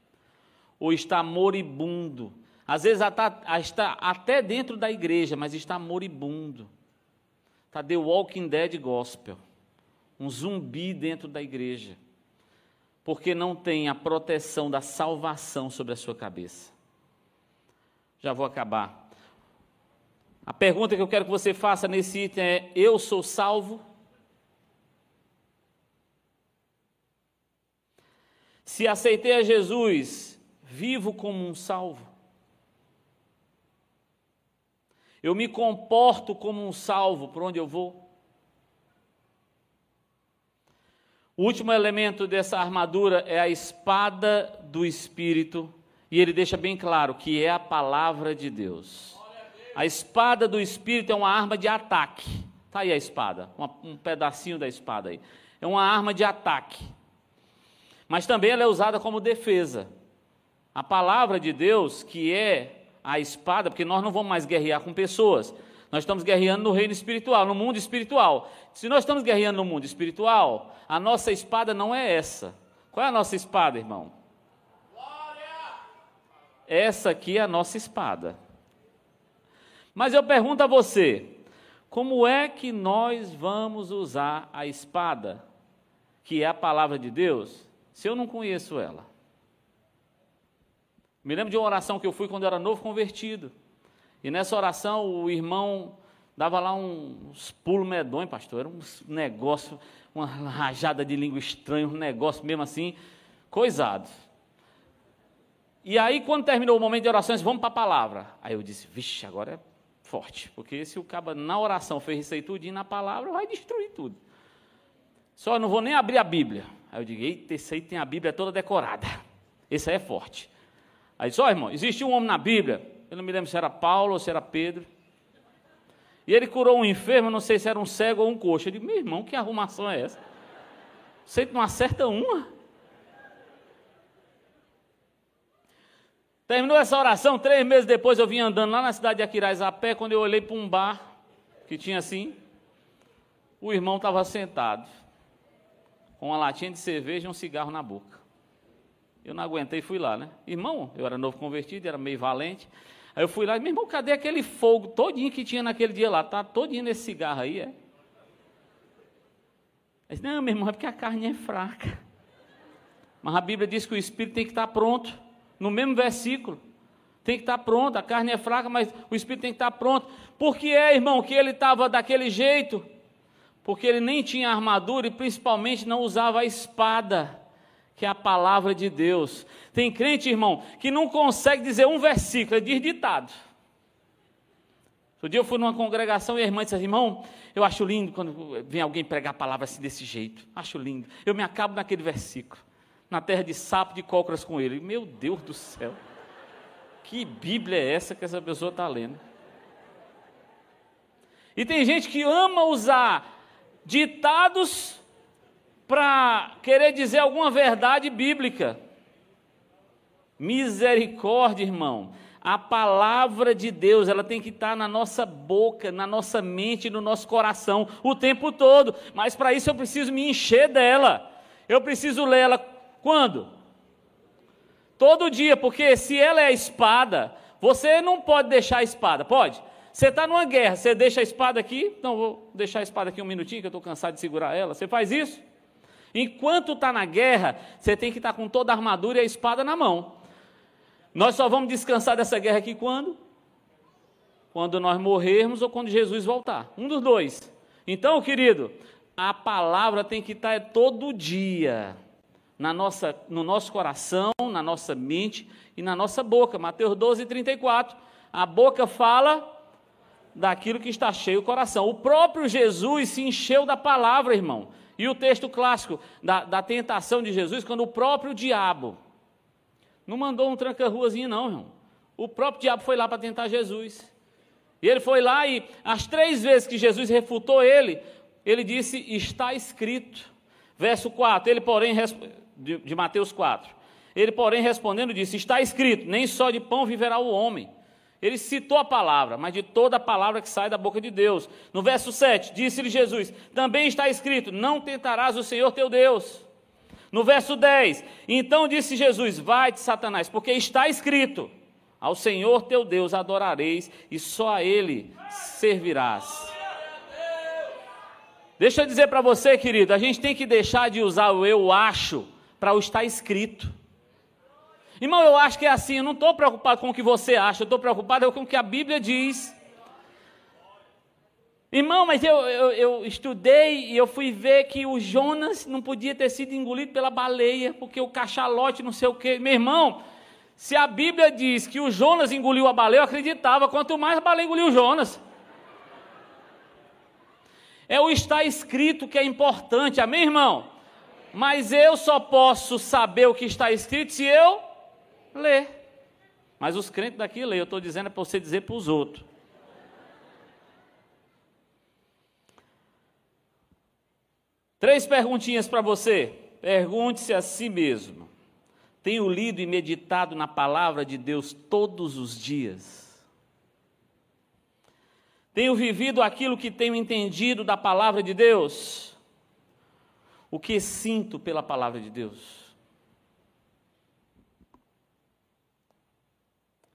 ou está moribundo. Às vezes está até dentro da igreja, mas está moribundo. Está The Walking Dead Gospel. Um zumbi dentro da igreja. Porque não tem a proteção da salvação sobre a sua cabeça. Já vou acabar. A pergunta que eu quero que você faça nesse item é: Eu sou salvo? Se aceitei a Jesus, vivo como um salvo. Eu me comporto como um salvo por onde eu vou. O último elemento dessa armadura é a espada do Espírito, e ele deixa bem claro que é a palavra de Deus. A espada do Espírito é uma arma de ataque. Está aí a espada, uma, um pedacinho da espada aí. É uma arma de ataque. Mas também ela é usada como defesa. A palavra de Deus, que é a espada, porque nós não vamos mais guerrear com pessoas, nós estamos guerreando no reino espiritual, no mundo espiritual. Se nós estamos guerreando no mundo espiritual, a nossa espada não é essa. Qual é a nossa espada, irmão? Essa aqui é a nossa espada. Mas eu pergunto a você, como é que nós vamos usar a espada, que é a palavra de Deus, se eu não conheço ela? Me lembro de uma oração que eu fui quando eu era novo convertido. E nessa oração o irmão dava lá uns pulos medonhos, pastor. Era um negócio, uma rajada de língua estranha, um negócio mesmo assim, coisado. E aí, quando terminou o momento de orações, vamos para a palavra. Aí eu disse, vixe, agora é forte, porque se o cabo na oração fez isso aí na palavra vai destruir tudo. Só não vou nem abrir a Bíblia. Aí eu digo, eita, esse aí tem a Bíblia toda decorada. Esse aí é forte. Aí só, irmão, existe um homem na Bíblia, eu não me lembro se era Paulo ou se era Pedro. E ele curou um enfermo, não sei se era um cego ou um coxo. Eu digo, meu irmão, que arrumação é essa? Você não acerta uma? Terminou essa oração, três meses depois eu vim andando lá na cidade de Aquiraz a pé, quando eu olhei para um bar que tinha assim, o irmão estava sentado, com uma latinha de cerveja e um cigarro na boca. Eu não aguentei e fui lá, né? Irmão, eu era novo convertido, era meio valente. Aí eu fui lá e, meu irmão, cadê aquele fogo todinho que tinha naquele dia lá? Tá todinho nesse cigarro aí, é? Ele disse, não, meu irmão, é porque a carne é fraca. Mas a Bíblia diz que o espírito tem que estar pronto no mesmo versículo. Tem que estar pronto, a carne é fraca, mas o espírito tem que estar pronto. Por que é, irmão, que ele estava daquele jeito? Porque ele nem tinha armadura e principalmente não usava a espada, que é a palavra de Deus. Tem crente, irmão, que não consegue dizer um versículo, ele diz ditado. Outro dia eu fui numa congregação e a irmã disse assim, irmão, eu acho lindo quando vem alguém pregar a palavra assim desse jeito. Acho lindo. Eu me acabo naquele versículo na terra de sapo de cócoras com ele. Meu Deus do céu, que Bíblia é essa que essa pessoa está lendo? E tem gente que ama usar ditados para querer dizer alguma verdade bíblica. Misericórdia, irmão. A palavra de Deus, ela tem que estar na nossa boca, na nossa mente, no nosso coração o tempo todo. Mas para isso eu preciso me encher dela. Eu preciso lê-la quando? Todo dia, porque se ela é a espada, você não pode deixar a espada, pode? Você está numa guerra, você deixa a espada aqui, não, vou deixar a espada aqui um minutinho, que eu estou cansado de segurar ela. Você faz isso? Enquanto está na guerra, você tem que estar tá com toda a armadura e a espada na mão. Nós só vamos descansar dessa guerra aqui quando? Quando nós morrermos ou quando Jesus voltar. Um dos dois. Então, querido, a palavra tem que estar tá todo dia na nossa, no nosso coração, na nossa mente e na nossa boca. Mateus 12, 34. A boca fala daquilo que está cheio o coração. O próprio Jesus se encheu da palavra, irmão. E o texto clássico da, da tentação de Jesus, quando o próprio diabo não mandou um tranca-ruazinho, não, irmão. O próprio diabo foi lá para tentar Jesus. E ele foi lá e as três vezes que Jesus refutou ele, ele disse: Está escrito. Verso 4, ele, porém, de, de Mateus 4. Ele, porém, respondendo, disse: Está escrito, nem só de pão viverá o homem. Ele citou a palavra, mas de toda a palavra que sai da boca de Deus. No verso 7, disse-lhe Jesus: Também está escrito: Não tentarás o Senhor teu Deus. No verso 10, então disse Jesus: Vai-te, Satanás, porque está escrito: Ao Senhor teu Deus adorareis e só a Ele servirás. Deixa eu dizer para você, querido, a gente tem que deixar de usar o eu acho para o estar escrito. Irmão, eu acho que é assim, eu não estou preocupado com o que você acha, eu estou preocupado com o que a Bíblia diz. Irmão, mas eu, eu, eu, estudei e eu fui ver que o Jonas não podia ter sido engolido pela baleia, porque o cachalote não sei o quê. Meu irmão, se a Bíblia diz que o Jonas engoliu a baleia, eu acreditava, quanto mais a baleia engoliu o Jonas. É o estar escrito que é importante, amém, irmão? Mas eu só posso saber o que está escrito se eu ler. Mas os crentes daqui lêem, eu estou dizendo é para você dizer para os outros. Três perguntinhas para você. Pergunte-se a si mesmo: Tenho lido e meditado na palavra de Deus todos os dias? Tenho vivido aquilo que tenho entendido da palavra de Deus? O que sinto pela palavra de Deus.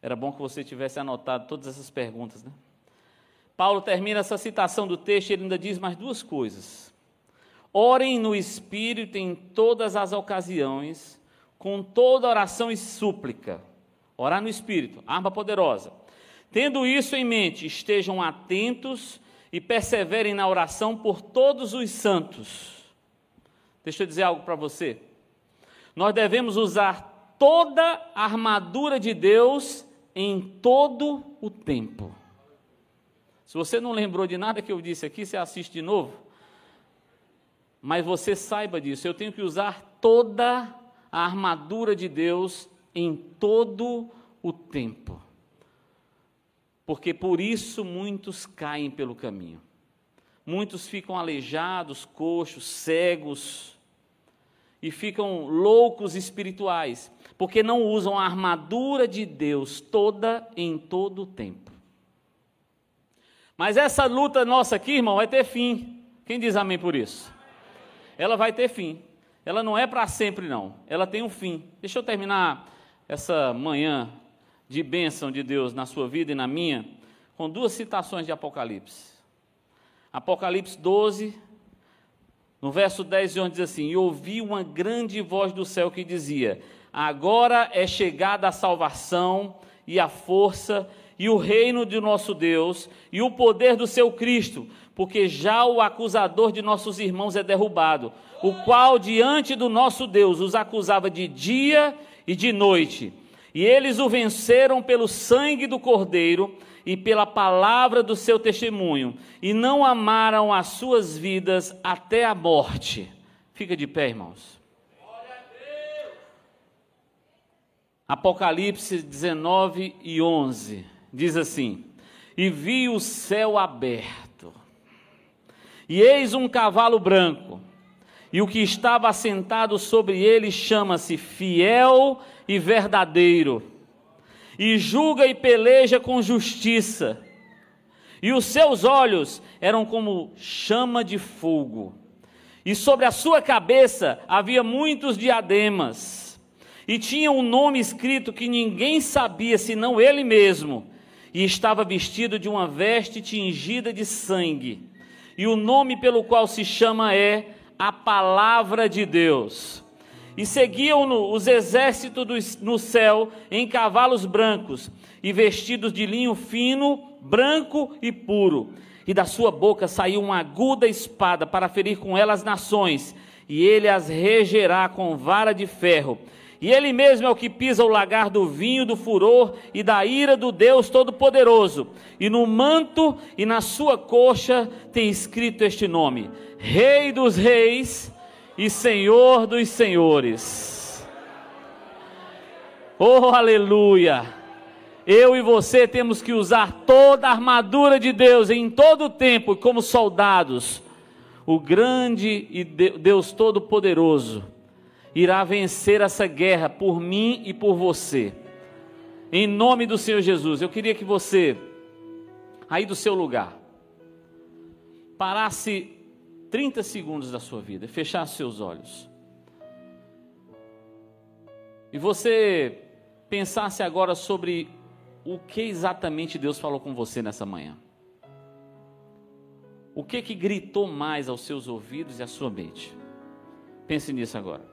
Era bom que você tivesse anotado todas essas perguntas, né? Paulo termina essa citação do texto e ele ainda diz mais duas coisas. Orem no Espírito em todas as ocasiões, com toda oração e súplica. Orar no Espírito, arma poderosa. Tendo isso em mente, estejam atentos e perseverem na oração por todos os santos. Deixa eu dizer algo para você. Nós devemos usar toda a armadura de Deus em todo o tempo. Se você não lembrou de nada que eu disse aqui, você assiste de novo. Mas você saiba disso, eu tenho que usar toda a armadura de Deus em todo o tempo. Porque por isso muitos caem pelo caminho. Muitos ficam aleijados, coxos, cegos e ficam loucos espirituais, porque não usam a armadura de Deus toda em todo o tempo. Mas essa luta nossa aqui, irmão, vai ter fim. Quem diz amém por isso? Ela vai ter fim. Ela não é para sempre, não. Ela tem um fim. Deixa eu terminar essa manhã de bênção de Deus na sua vida e na minha com duas citações de Apocalipse. Apocalipse 12, no verso 10 e 11 diz assim: E ouvi uma grande voz do céu que dizia: Agora é chegada a salvação e a força e o reino de nosso Deus e o poder do seu Cristo, porque já o acusador de nossos irmãos é derrubado, o qual diante do nosso Deus os acusava de dia e de noite. E eles o venceram pelo sangue do Cordeiro e pela palavra do seu testemunho, e não amaram as suas vidas até a morte. Fica de pé, irmãos. Apocalipse 19 e 11 diz assim: E vi o céu aberto, e eis um cavalo branco, e o que estava assentado sobre ele chama-se Fiel e Verdadeiro e julga e peleja com justiça. E os seus olhos eram como chama de fogo. E sobre a sua cabeça havia muitos diademas. E tinha um nome escrito que ninguém sabia senão ele mesmo. E estava vestido de uma veste tingida de sangue. E o nome pelo qual se chama é a Palavra de Deus. E seguiam-no os exércitos no céu em cavalos brancos e vestidos de linho fino, branco e puro. E da sua boca saiu uma aguda espada para ferir com ela as nações, e ele as regerá com vara de ferro. E ele mesmo é o que pisa o lagar do vinho do furor e da ira do Deus Todo-Poderoso. E no manto e na sua coxa tem escrito este nome: Rei dos Reis e Senhor dos senhores. Oh, aleluia! Eu e você temos que usar toda a armadura de Deus em todo o tempo, como soldados. O grande e Deus Todo-Poderoso irá vencer essa guerra por mim e por você. Em nome do Senhor Jesus, eu queria que você, aí do seu lugar, parasse 30 segundos da sua vida, fechar seus olhos. E você pensasse agora sobre o que exatamente Deus falou com você nessa manhã. O que que gritou mais aos seus ouvidos e à sua mente? Pense nisso agora.